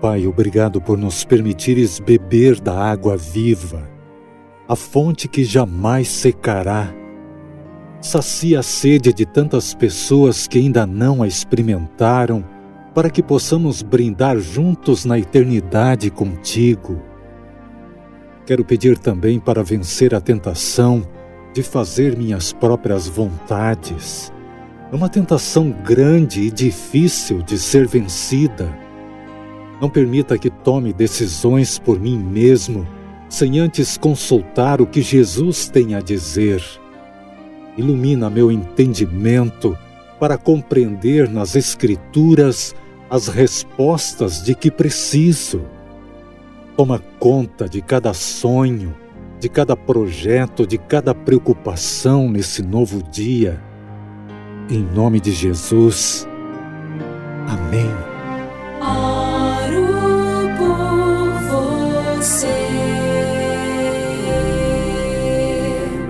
Pai, obrigado por nos permitires beber da água viva, a fonte que jamais secará. Sacia a sede de tantas pessoas que ainda não a experimentaram, para que possamos brindar juntos na eternidade contigo. Quero pedir também para vencer a tentação de fazer minhas próprias vontades. É uma tentação grande e difícil de ser vencida não permita que tome decisões por mim mesmo, sem antes consultar o que Jesus tem a dizer. Ilumina meu entendimento para compreender nas Escrituras as respostas de que preciso. Toma conta de cada sonho, de cada projeto, de cada preocupação nesse novo dia. Em nome de Jesus. Amém.